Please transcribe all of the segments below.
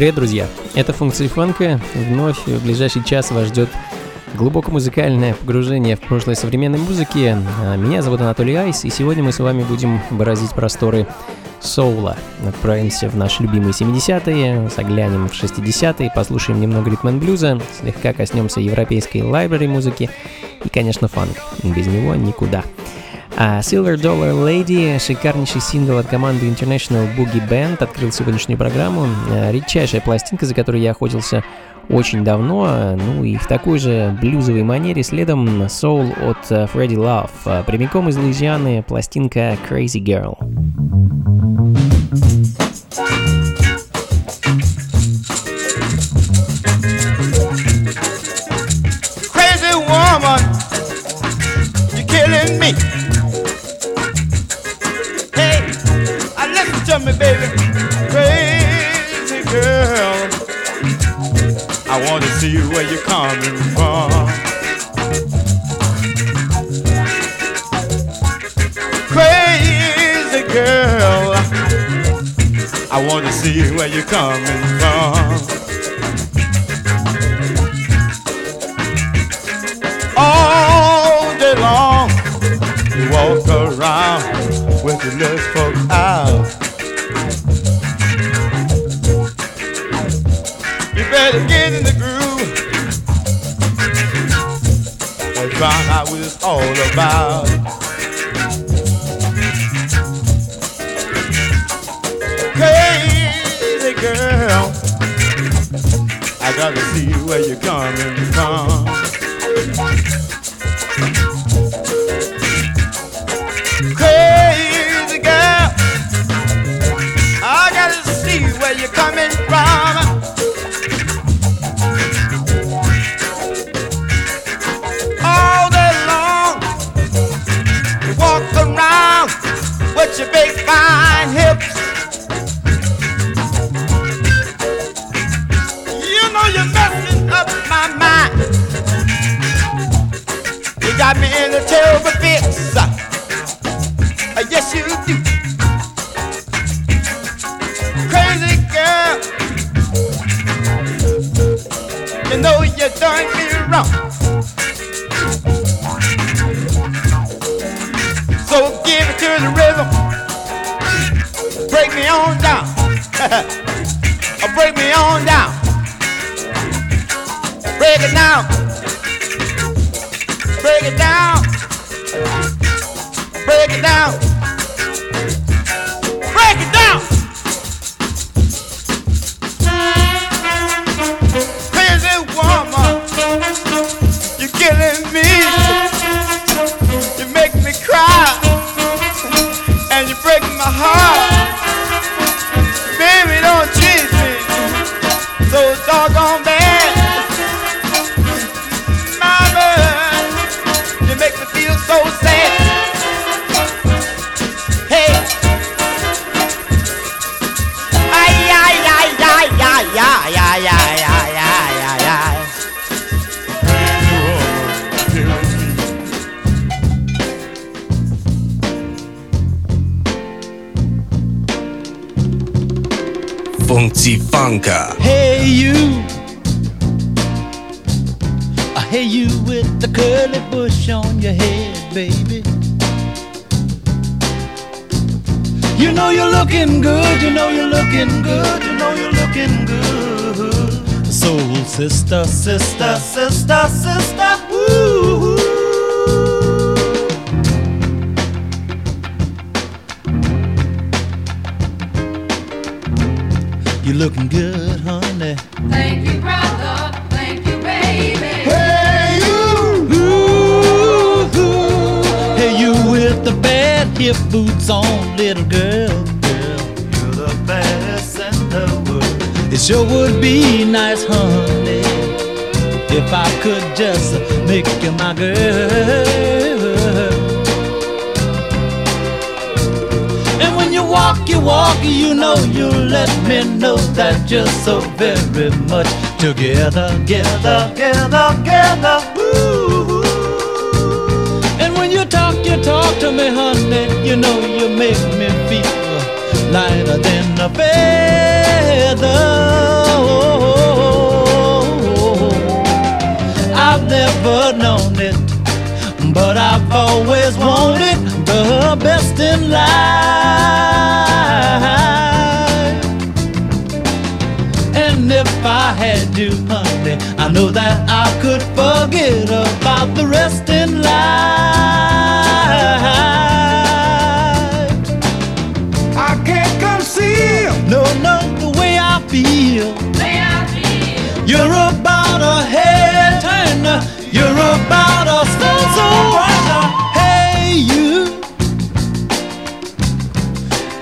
Привет, друзья! Это функции фанка. Вновь в ближайший час вас ждет глубоко музыкальное погружение в прошлое современной музыки. А, меня зовут Анатолий Айс, и сегодня мы с вами будем выразить просторы соула. Отправимся в наши любимые 70-е, заглянем в 60-е, послушаем немного ритм блюза, слегка коснемся европейской лайбрери музыки и, конечно, фанк. Без него никуда. А Silver Dollar Lady, шикарнейший сингл от команды International Boogie Band, открыл сегодняшнюю программу. А, редчайшая пластинка, за которой я охотился очень давно, ну и в такой же блюзовой манере следом Soul от Фредди Love. А, прямиком из Луизианы пластинка Crazy Girl. See where you're coming from. Crazy girl. I want to see where you're coming from. All day long, you walk around with your legs poked out. better get in the find out what it's all about. Crazy girl, I gotta see where you're coming from. Funkcji funka. Hey you, uh, hey you with the curly bush on your head, baby. You know you're looking good, you know you're looking good, you know you're looking good. Soul sister, sister, sister, sister, woo. Looking good, honey. Thank you, brother. Thank you, baby. Hey you, ooh, ooh. hey you with the bad hip boots on, little girl. Girl, you're the best in the world. It sure would be nice, honey, if I could just make you my girl. Walk, you walk, you know you let me know that you're so very much together, together, together, together. Ooh. And when you talk, you talk to me, honey. You know you make me feel lighter than a feather. I've never but I've always wanted the best in life. And if I had you, honey, I know that I could forget about the rest in life. I can't conceal, no, no, the way I feel. Way I feel. You're about a head turner. You're about a stone so runner. Hey you,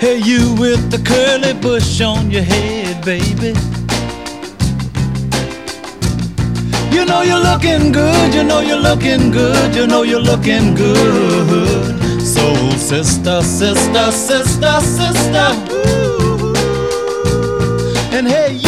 hey you with the curly bush on your head, baby. You know you're looking good. You know you're looking good. You know you're looking good. Soul sister, sister, sister, sister. Ooh. And hey you.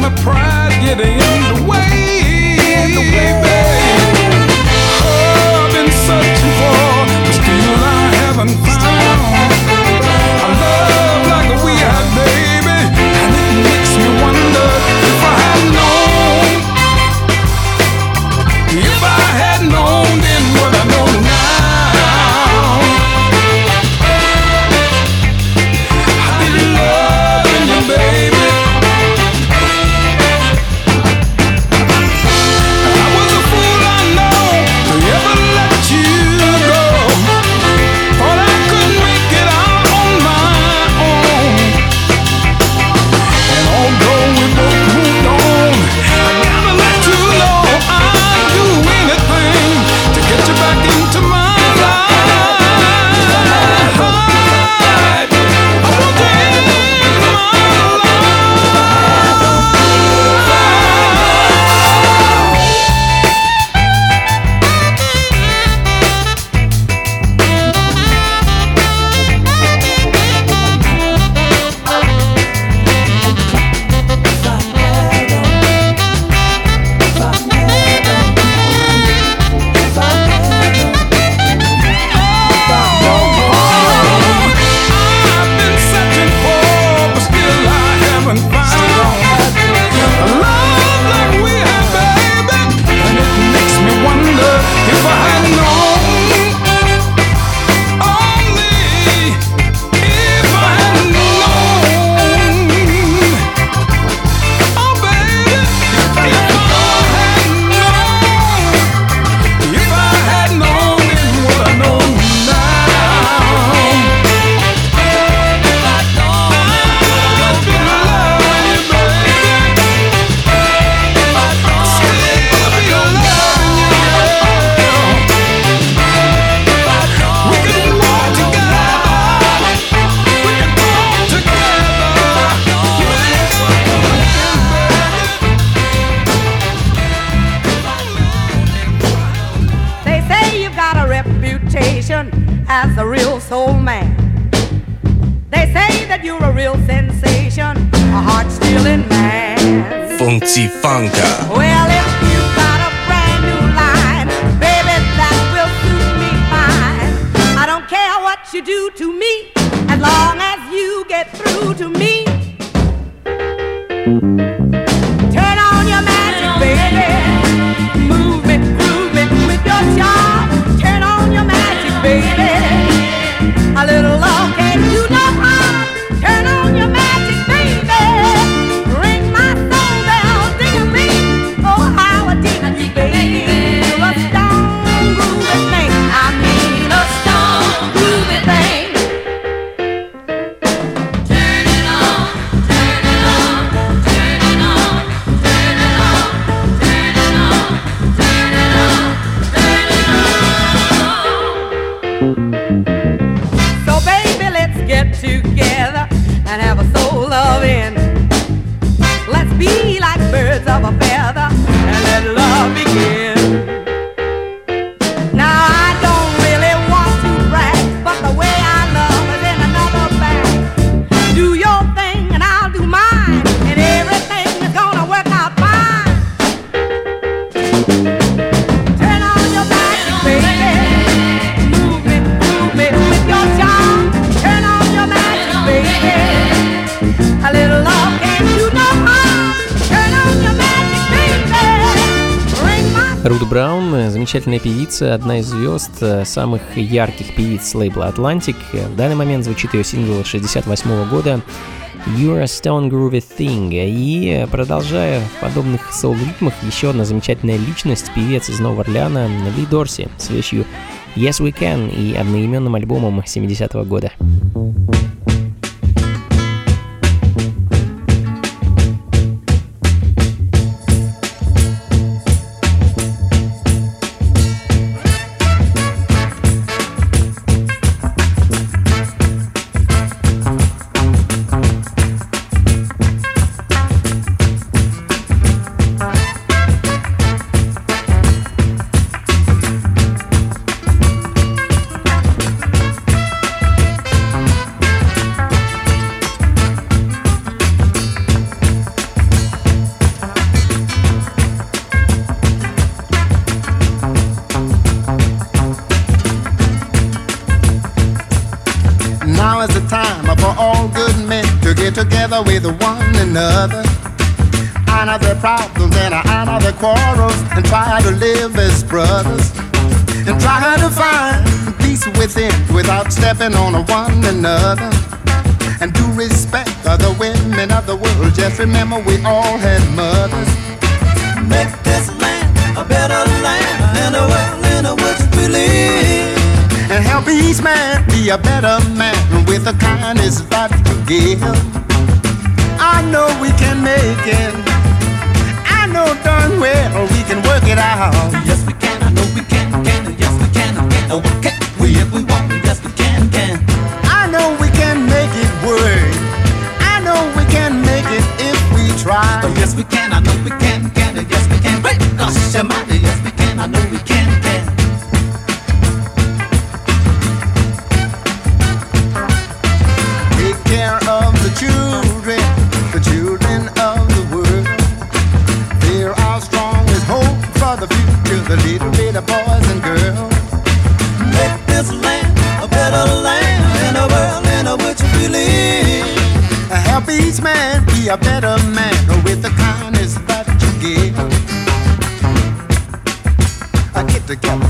my pride getting in the way. Way. Oh, I've been searching for. Браун, замечательная певица, одна из звезд, э, самых ярких певиц лейбла «Атлантик». В данный момент звучит ее сингл 68 года «You're a Stone Groovy Thing». И продолжая в подобных соул-ритмах, еще одна замечательная личность, певец из Нового Орлеана Ли Дорси с вещью «Yes We Can» и одноименным альбомом 70 -го года. policeman, be a better man with the kindness that you give. I know we can make it. I know darn well we can work it out. Yes, we can. I know we can. Can yes, we can. Can oh, we can. We if we want. Yes, we can. Can. I know we can make it work. I know we can make it if we try. Oh, yes, we can. I know we can. Can yes, we can. Wait, gosh, yes, we can. I know we can. man, be a better man with the kindness that you give. I get together.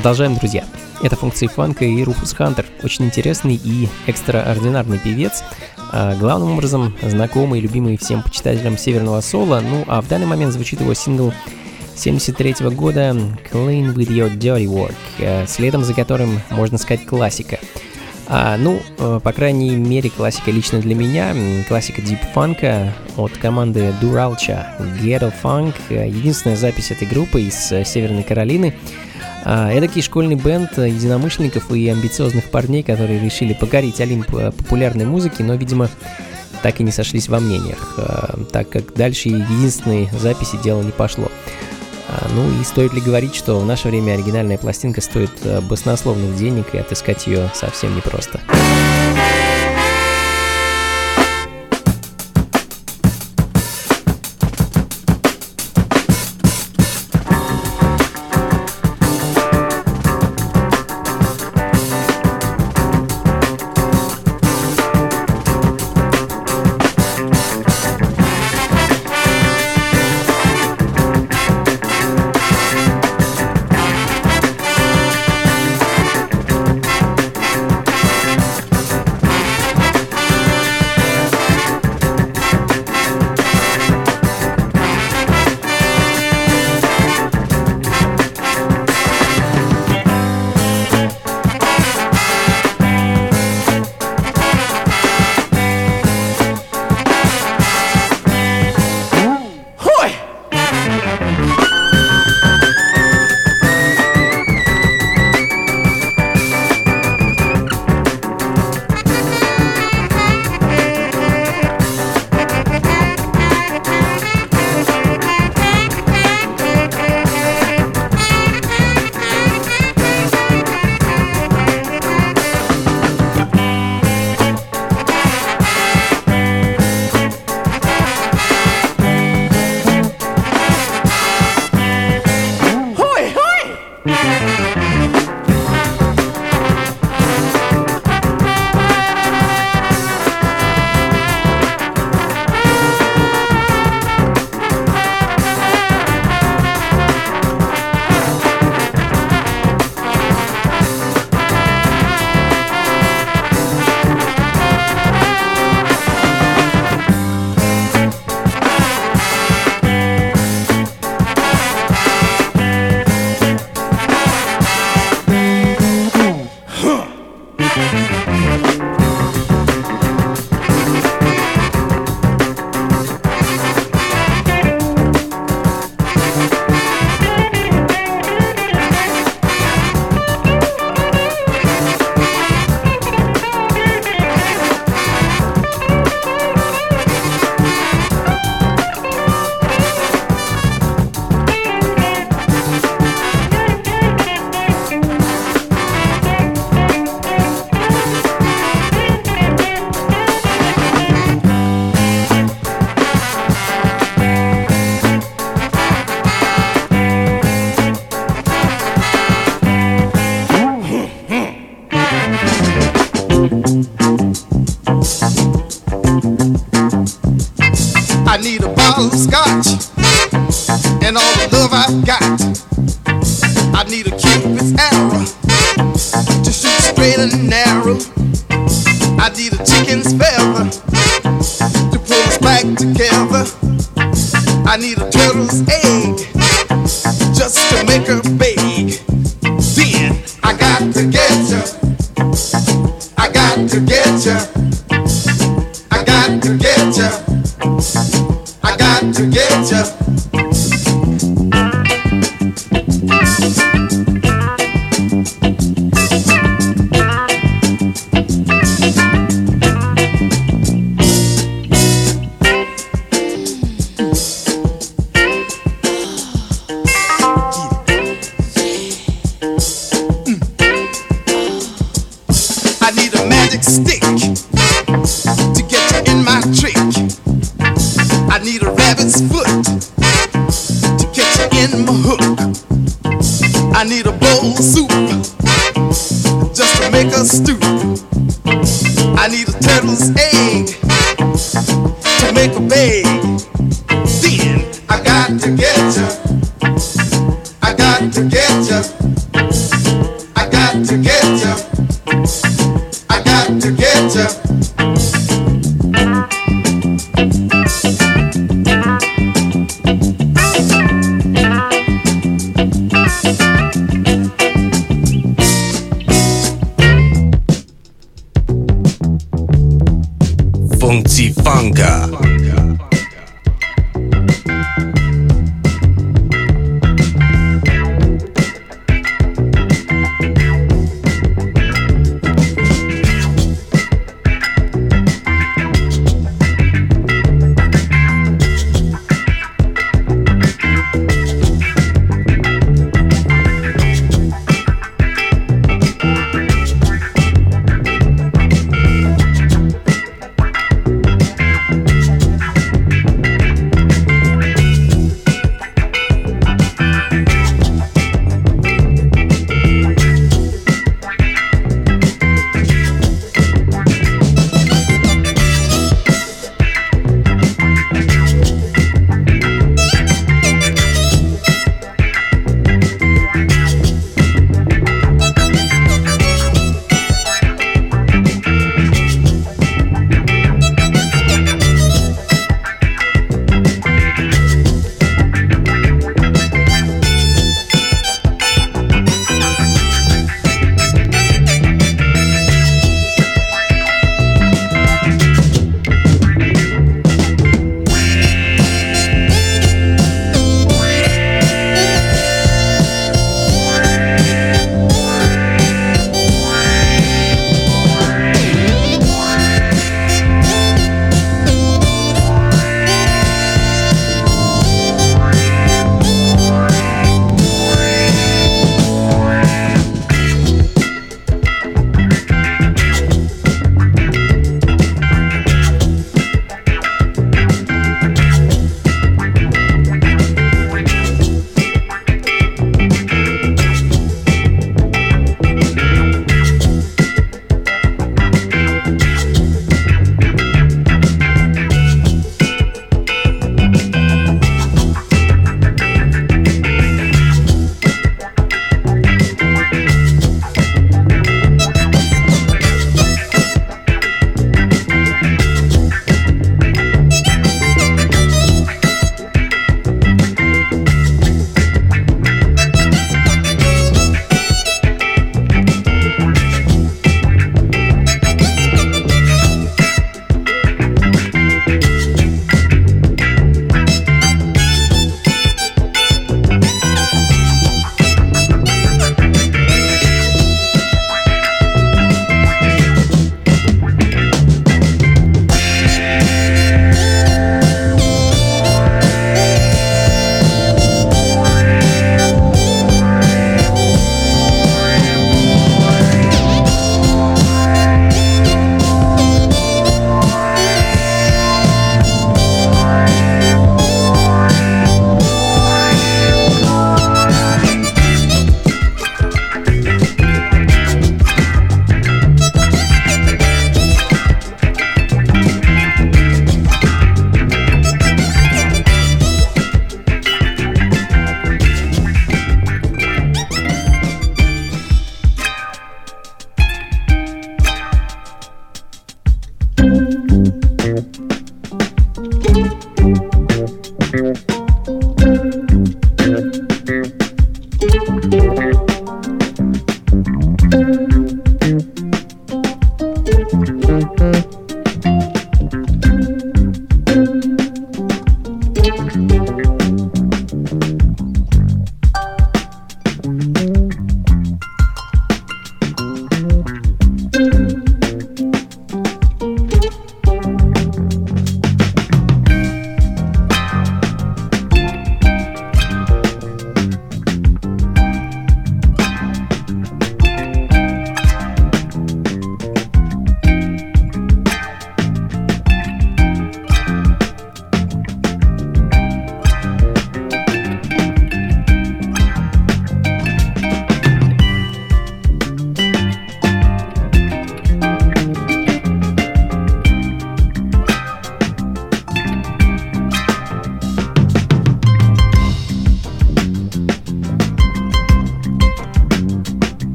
Продолжаем, друзья. Это функции фанка и Руфус Хантер. Очень интересный и экстраординарный певец. а, главным образом знакомый и любимый всем почитателям северного соло. Ну, а в данный момент звучит его сингл 73 года Clean With Your Dirty Work, э, следом за которым, можно сказать, классика. А, ну, э, по крайней мере, классика лично для меня, классика дип-фанка от команды Duralcha, Ghetto Funk, э, единственная запись этой группы из Северной Каролины. А, эдакий школьный бенд э, единомышленников и амбициозных парней, которые решили покорить Олимп э, популярной музыки, но, видимо, так и не сошлись во мнениях, э, так как дальше единственной записи дело не пошло. А, Ну и стоит ли говорить, что в наше время оригинальная пластинка стоит баснословных денег и отыскать ее совсем непросто. I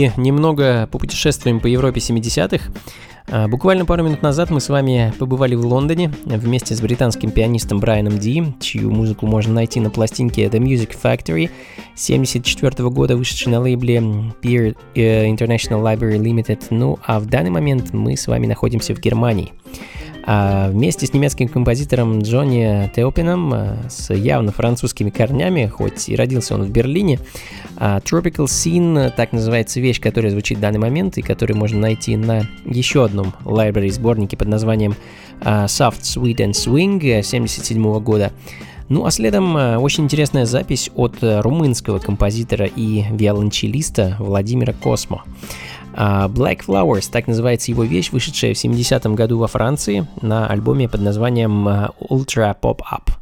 и немного попутешествуем по Европе 70-х. А, Буквально пару минут назад мы с вами побывали в Лондоне вместе с британским пианистом Брайаном Ди, чью музыку можно найти на пластинке The Music Factory 1974 года, вышедшей на лейбле Peer э, International Library Limited. Ну а в данный момент мы с вами находимся в Германии. А вместе с немецким композитором Джонни Теопином а, с явно французскими корнями, хоть и родился он в Берлине, а, Tropical Scene, так называется вещь, которая звучит в данный момент и которую можно найти на еще одном library сборнике под названием Soft, Sweet and Swing 1977 года. Ну а следом очень интересная запись от румынского композитора и виолончелиста Владимира Космо. А, Black Flowers, так называется его вещь, вышедшая в 70-м году во Франции на альбоме под названием а, Ultra Pop Up.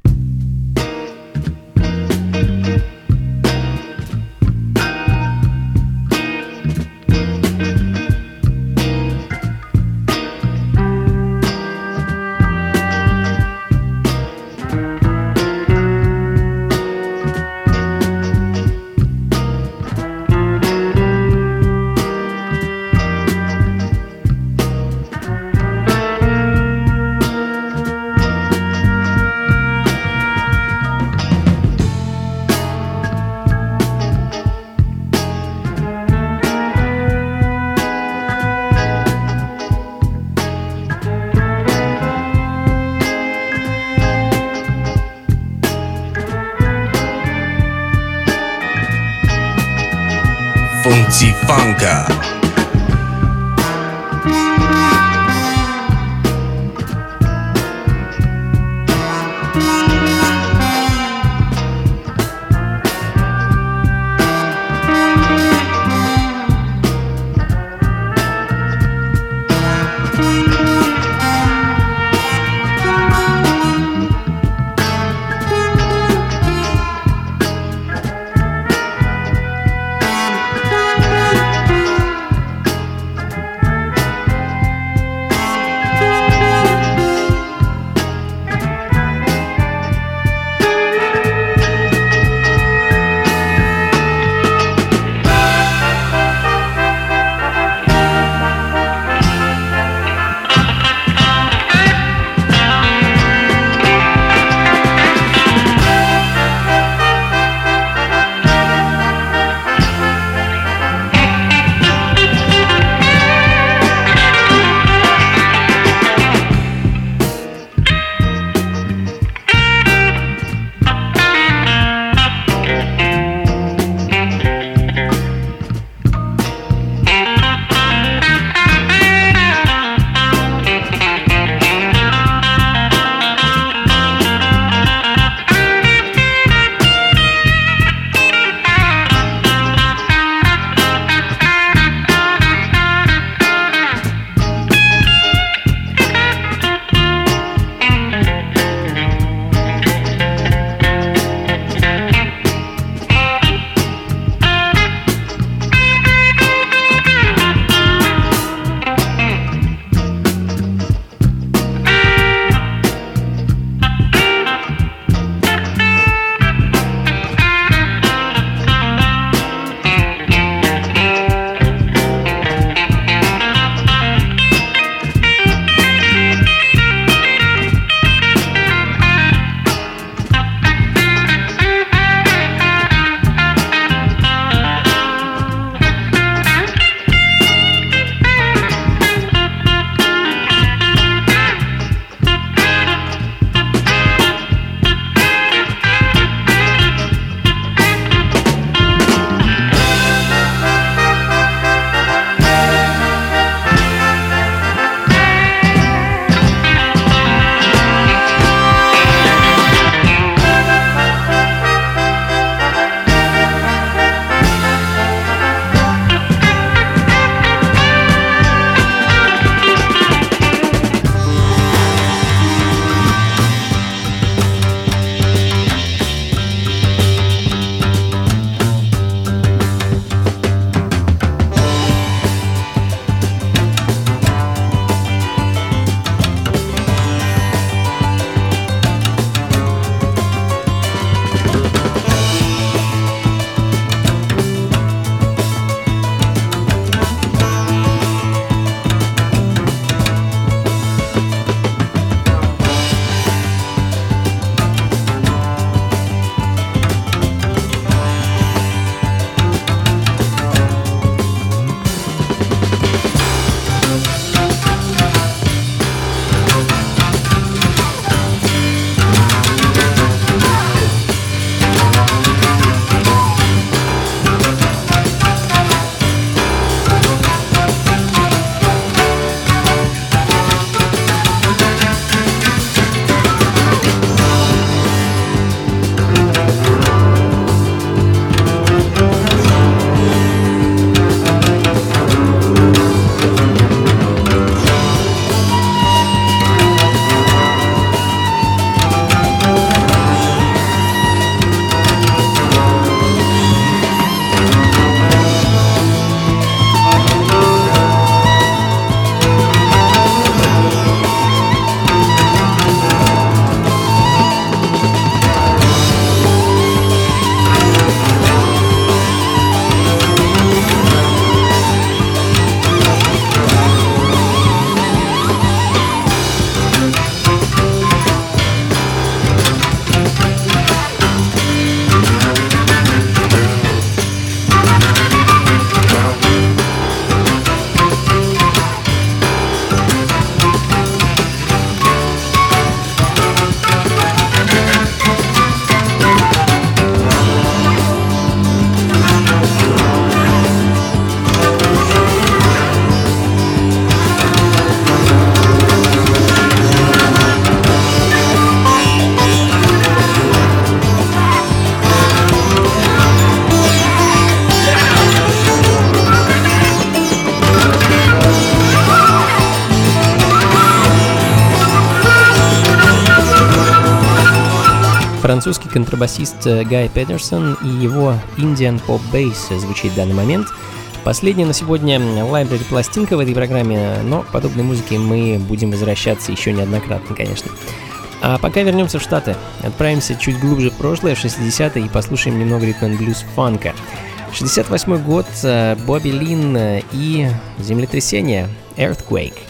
контрабасист э, Гай Петерсон и его Indian Pop Bass звучит в данный момент. Последняя на сегодня лайбрери пластинка в этой программе, но к подобной музыке мы будем возвращаться еще неоднократно, конечно. А пока вернемся в Штаты, отправимся чуть глубже в прошлое, в 60-е, и послушаем немного ритм блюз фанка. 68 год, э, Бобби Лин э, и землетрясение, Earthquake.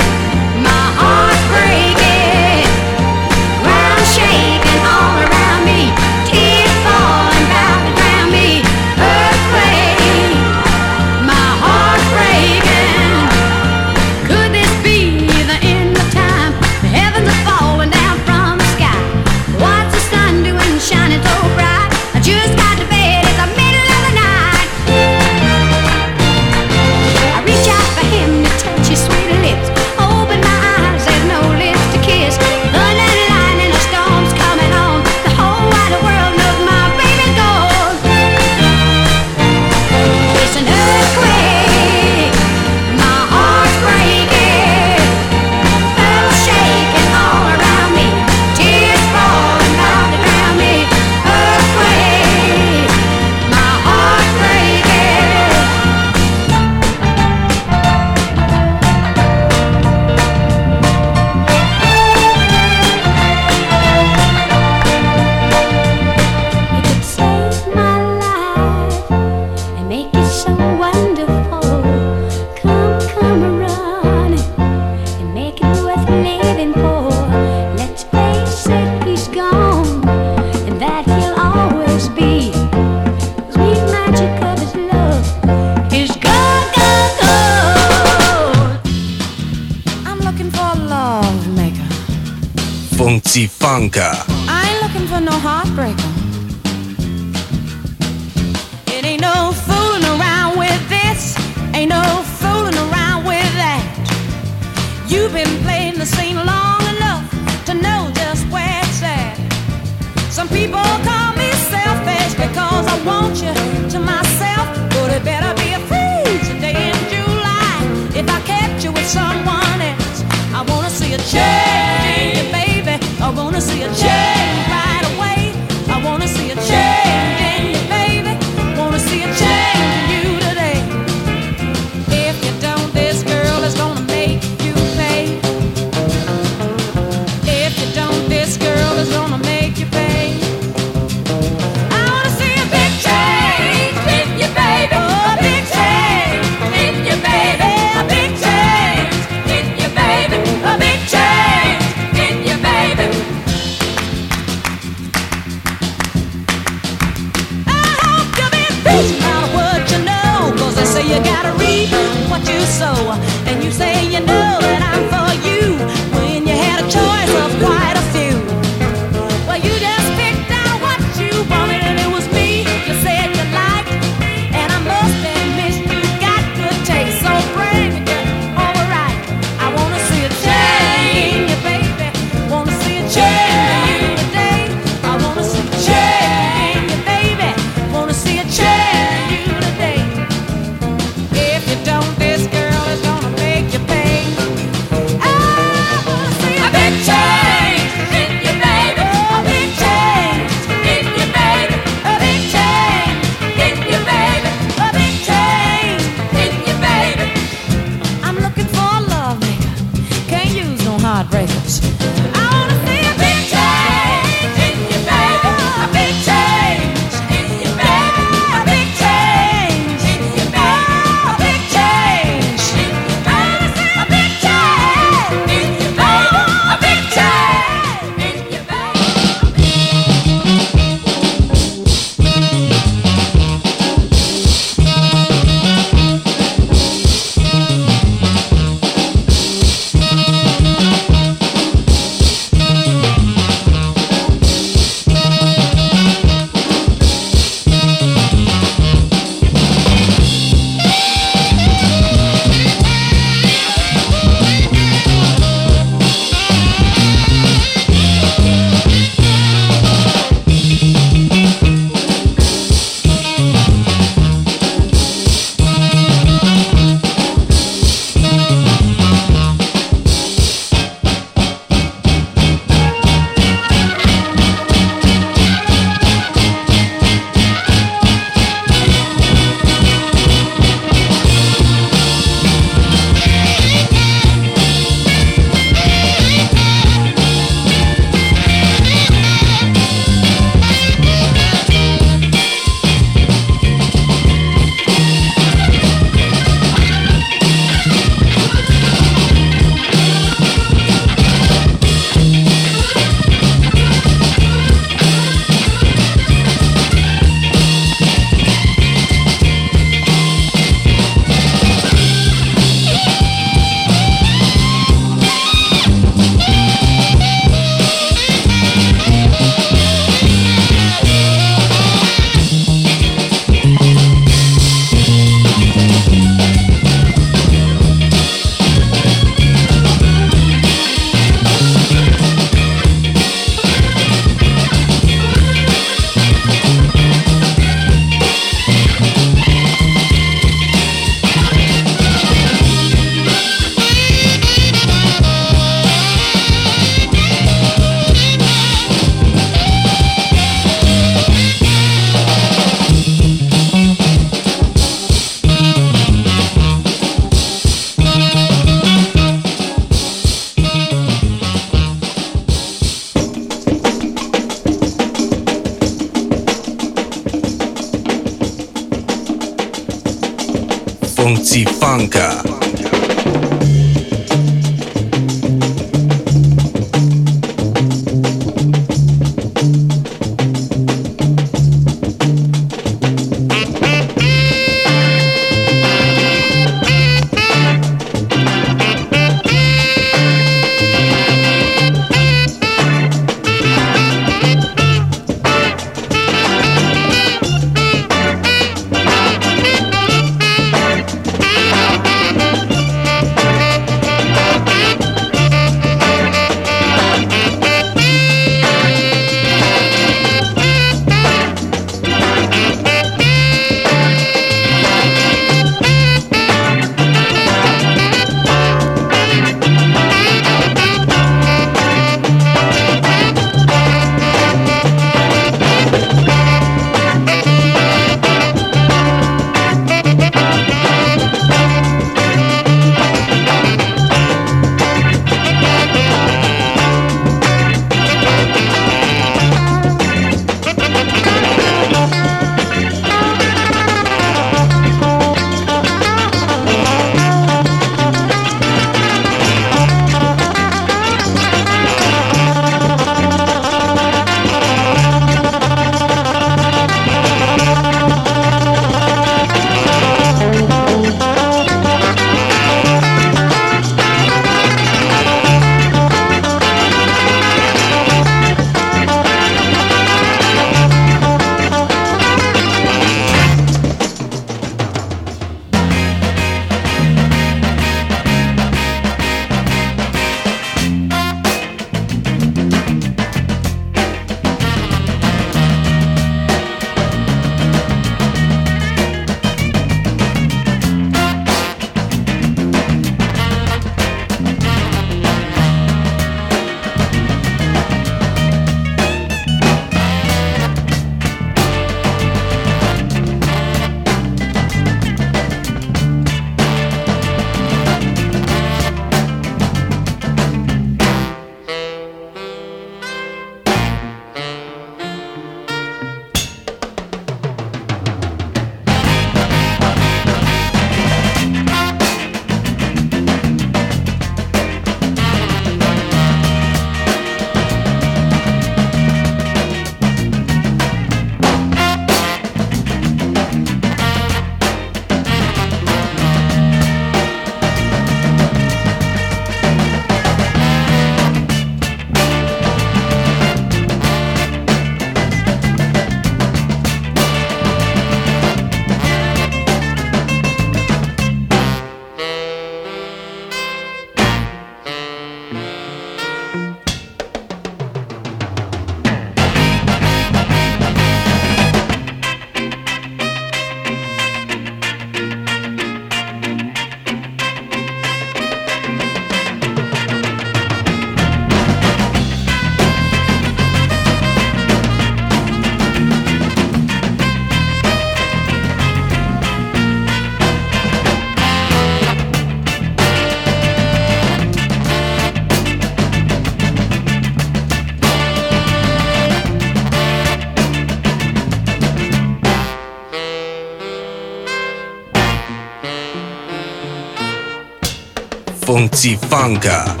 Funky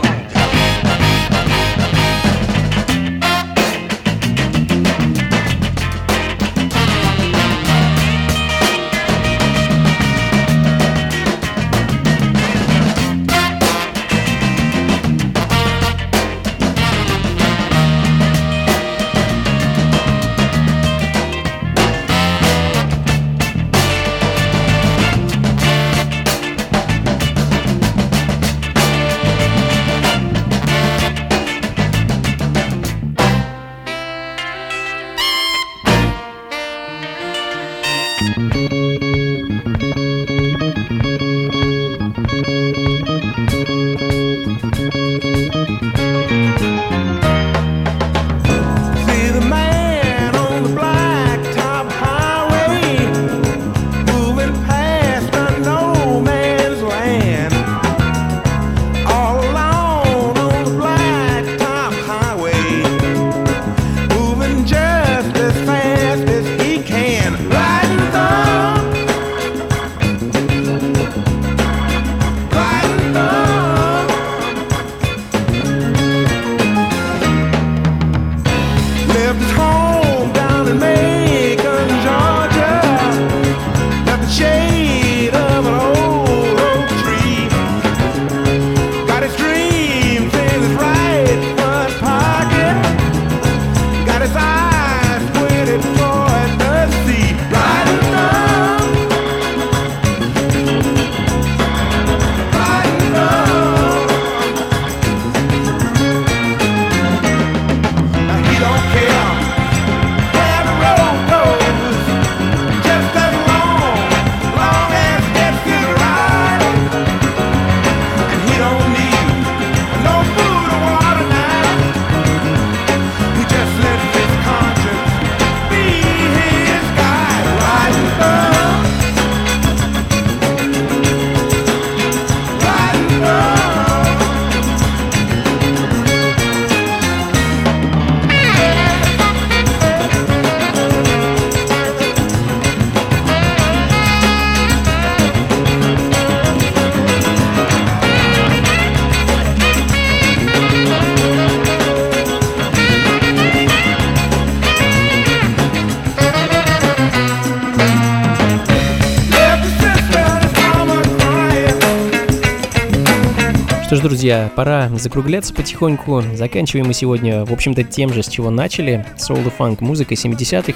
пора закругляться потихоньку. Заканчиваем мы сегодня, в общем-то, тем же, с чего начали. Soul и фанк, музыка 70-х.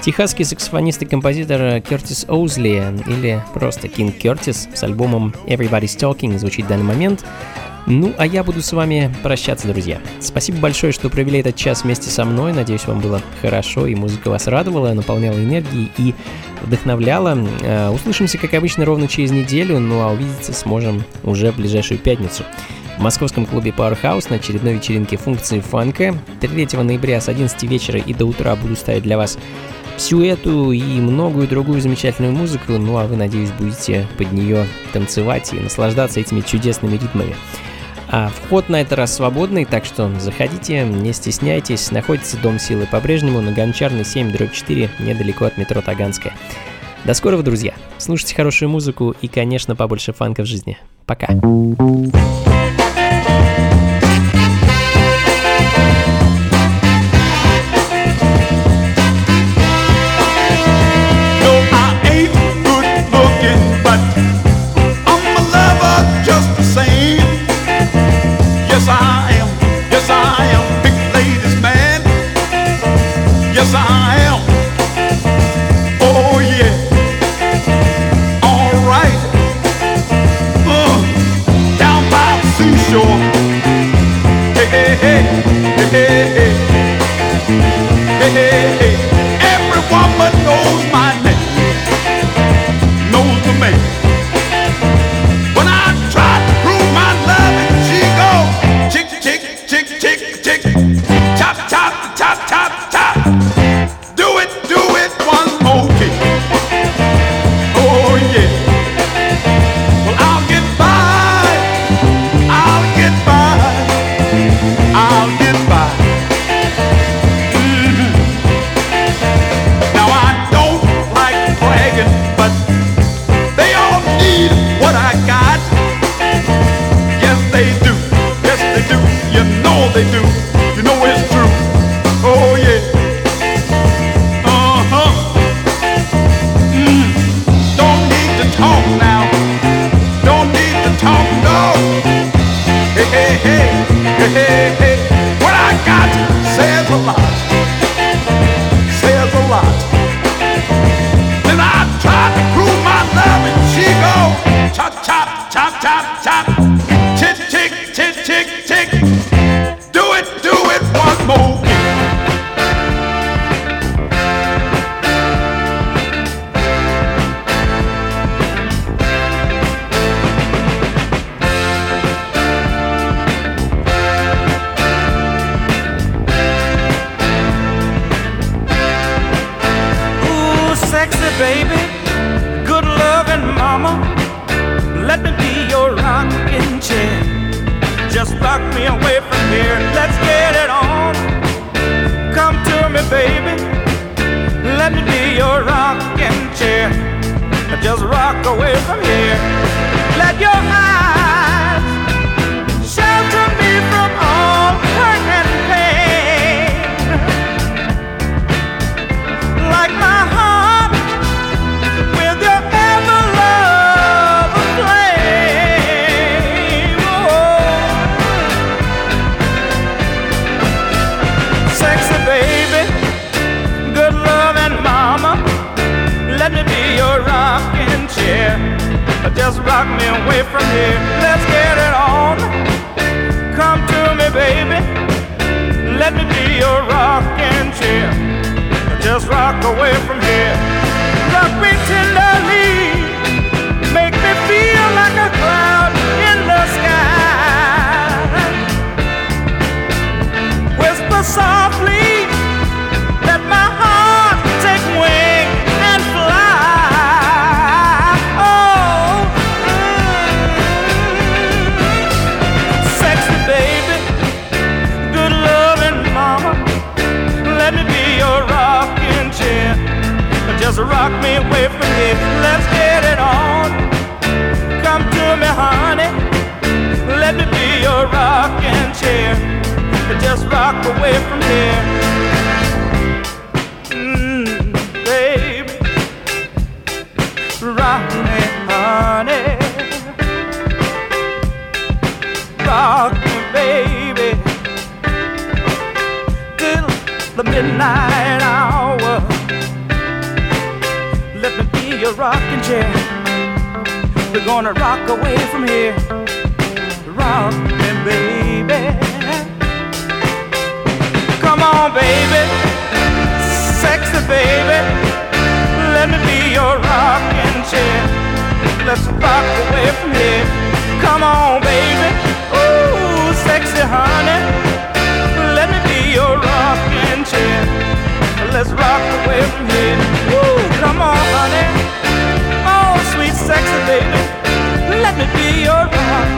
Техасский саксофонист и композитор Кертис Оузли, или просто Кинг Кертис, с альбомом Everybody's Talking звучит в данный момент. Ну, а я буду с вами прощаться, друзья. Спасибо большое, что провели этот час вместе со мной. Надеюсь, вам было хорошо, и музыка вас радовала, наполняла энергией и вдохновляла. Э, Услышимся, как обычно, ровно через неделю, ну а увидеться сможем уже в ближайшую пятницу. В московском клубе Powerhouse на очередной вечеринке функции фанка 3 ноября с 11 вечера и до утра буду ставить для вас всю эту и многую другую замечательную музыку, ну а вы, надеюсь, будете под нее танцевать и наслаждаться этими чудесными ритмами. А вход на этот раз свободный, так что заходите, не стесняйтесь. Находится Дом Силы по-прежнему на Гончарной 7, дробь 4, недалеко от метро Таганская. До скорого, друзья. Слушайте хорошую музыку и, конечно, побольше фанка в жизни. Пока. I am. Oh yeah. All right. Uh, down by the seashore. Hey, hey, hey. Hey, hey, hey. Every woman knows Just rock me away from here. Let's get it on. Come to me, honey. Let me be your rocking chair. Just rock away from here. Gonna rock away from here. Rock me, baby. Come on, baby. Sexy baby. Let me be your rocking chair. Let's rock away from here. Come on, baby. Ooh, sexy honey. Let me be your rocking chair. Let's rock away from here. Ooh, come on, honey. Oh, sweet sexy baby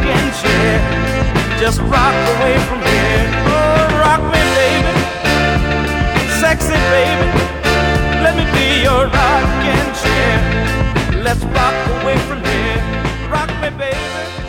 rocking chair. Just rock away from here. Oh, rock me, baby. Sexy, baby. Let me be your rock and chair. Let's rock away from here. Rock me, baby.